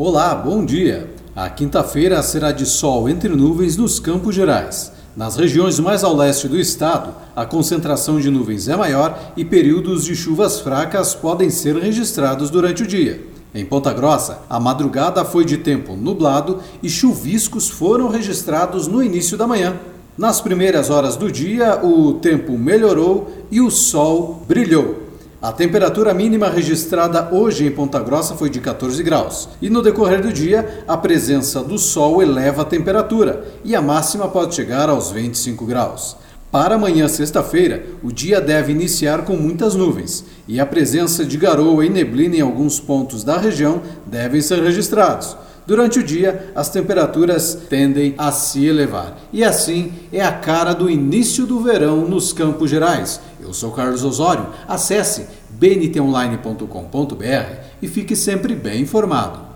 Olá, bom dia. A quinta-feira será de sol entre nuvens nos Campos Gerais. Nas regiões mais ao leste do estado, a concentração de nuvens é maior e períodos de chuvas fracas podem ser registrados durante o dia. Em Ponta Grossa, a madrugada foi de tempo nublado e chuviscos foram registrados no início da manhã. Nas primeiras horas do dia, o tempo melhorou e o sol brilhou. A temperatura mínima registrada hoje em Ponta Grossa foi de 14 graus. E no decorrer do dia, a presença do sol eleva a temperatura e a máxima pode chegar aos 25 graus. Para amanhã, sexta-feira, o dia deve iniciar com muitas nuvens e a presença de garoa e neblina em alguns pontos da região devem ser registrados. Durante o dia, as temperaturas tendem a se elevar. E assim é a cara do início do verão nos Campos Gerais. Eu sou Carlos Osório. Acesse bntonline.com.br e fique sempre bem informado.